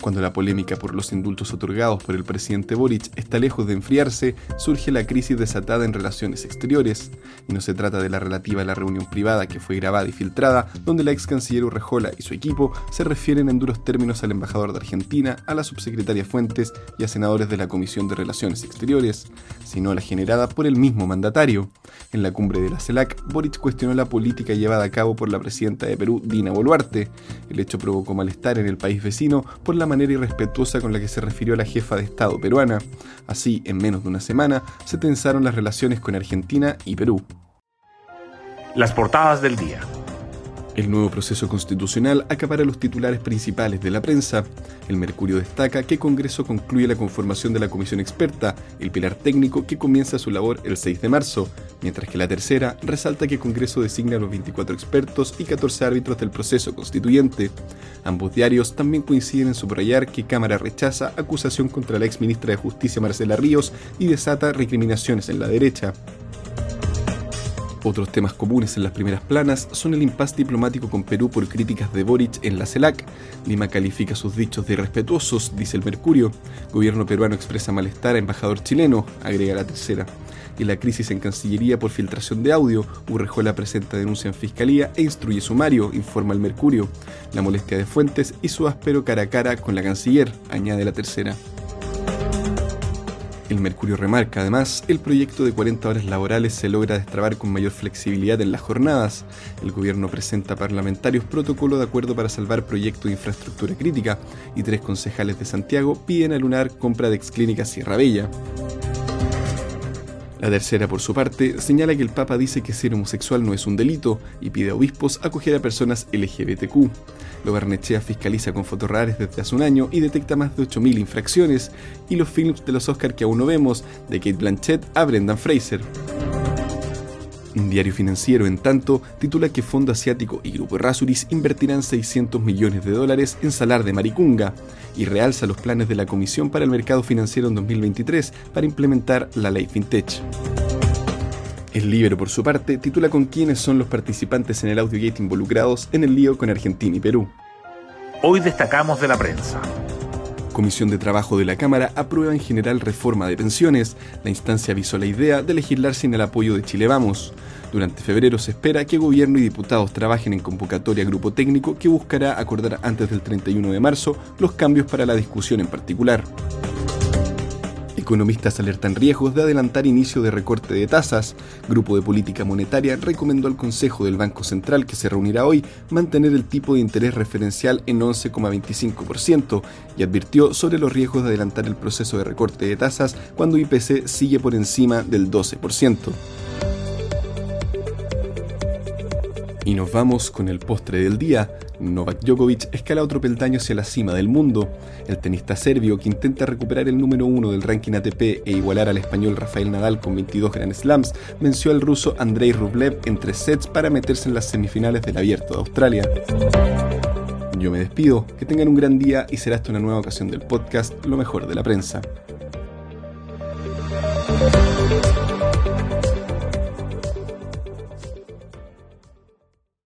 Cuando la polémica por los indultos otorgados por el presidente Boric está lejos de enfriarse, surge la crisis desatada en relaciones exteriores. Y no se trata de la relativa a la reunión privada que fue grabada y filtrada, donde la ex canciller Urrejola y su equipo se refieren en duros términos al embajador de Argentina, a la subsecretaria Fuentes y a senadores de la Comisión de Relaciones Exteriores, sino la generada por el mismo mandatario. En la cumbre de la CELAC, Boric cuestionó la política llevada a cabo por la presidenta de Perú, Dina Boluarte. El hecho provocó malestar en el país vecino por la manera irrespetuosa con la que se refirió a la jefa de Estado peruana. Así, en menos de una semana, se tensaron las relaciones con Argentina y Perú. Las portadas del día. El nuevo proceso constitucional acapara los titulares principales de la prensa. El Mercurio destaca que Congreso concluye la conformación de la comisión experta, el pilar técnico que comienza su labor el 6 de marzo, mientras que la tercera resalta que Congreso designa a los 24 expertos y 14 árbitros del proceso constituyente. Ambos diarios también coinciden en subrayar que Cámara rechaza acusación contra la ex ministra de Justicia Marcela Ríos y desata recriminaciones en la derecha. Otros temas comunes en las primeras planas son el impasse diplomático con Perú por críticas de Boric en la CELAC. Lima califica sus dichos de irrespetuosos, dice el Mercurio. Gobierno peruano expresa malestar a embajador chileno, agrega la tercera. Y la crisis en Cancillería por filtración de audio, Urrejola presenta denuncia en Fiscalía e instruye sumario, informa el Mercurio. La molestia de Fuentes y su áspero cara a cara con la canciller, añade la tercera. El Mercurio remarca, además, el proyecto de 40 horas laborales se logra destrabar con mayor flexibilidad en las jornadas. El gobierno presenta parlamentarios protocolo de acuerdo para salvar proyecto de infraestructura crítica y tres concejales de Santiago piden a Lunar compra de exclínica Sierra Bella. La tercera, por su parte, señala que el Papa dice que ser homosexual no es un delito y pide a obispos acoger a personas LGBTQ. Lo Barnechea fiscaliza con fotorrares desde hace un año y detecta más de 8.000 infracciones, y los films de los Oscar que aún no vemos, de Kate Blanchett a Brendan Fraser. Un diario financiero, en tanto, titula que Fondo Asiático y Grupo Rasuris invertirán 600 millones de dólares en Salar de Maricunga y realza los planes de la Comisión para el Mercado Financiero en 2023 para implementar la ley FinTech. El Libro, por su parte, titula con quiénes son los participantes en el AudioGate involucrados en el lío con Argentina y Perú. Hoy destacamos de la prensa. Comisión de Trabajo de la Cámara aprueba en general reforma de pensiones. La instancia avisó la idea de legislar sin el apoyo de Chile Vamos. Durante febrero se espera que gobierno y diputados trabajen en convocatoria grupo técnico que buscará acordar antes del 31 de marzo los cambios para la discusión en particular. Economistas alertan riesgos de adelantar inicio de recorte de tasas. Grupo de Política Monetaria recomendó al Consejo del Banco Central, que se reunirá hoy, mantener el tipo de interés referencial en 11,25% y advirtió sobre los riesgos de adelantar el proceso de recorte de tasas cuando IPC sigue por encima del 12%. Y nos vamos con el postre del día. Novak Djokovic escala otro peldaño hacia la cima del mundo. El tenista serbio, que intenta recuperar el número uno del ranking ATP e igualar al español Rafael Nadal con 22 Grand Slams, venció al ruso Andrei Rublev en tres sets para meterse en las semifinales del Abierto de Australia. Yo me despido, que tengan un gran día y será hasta una nueva ocasión del podcast Lo mejor de la prensa.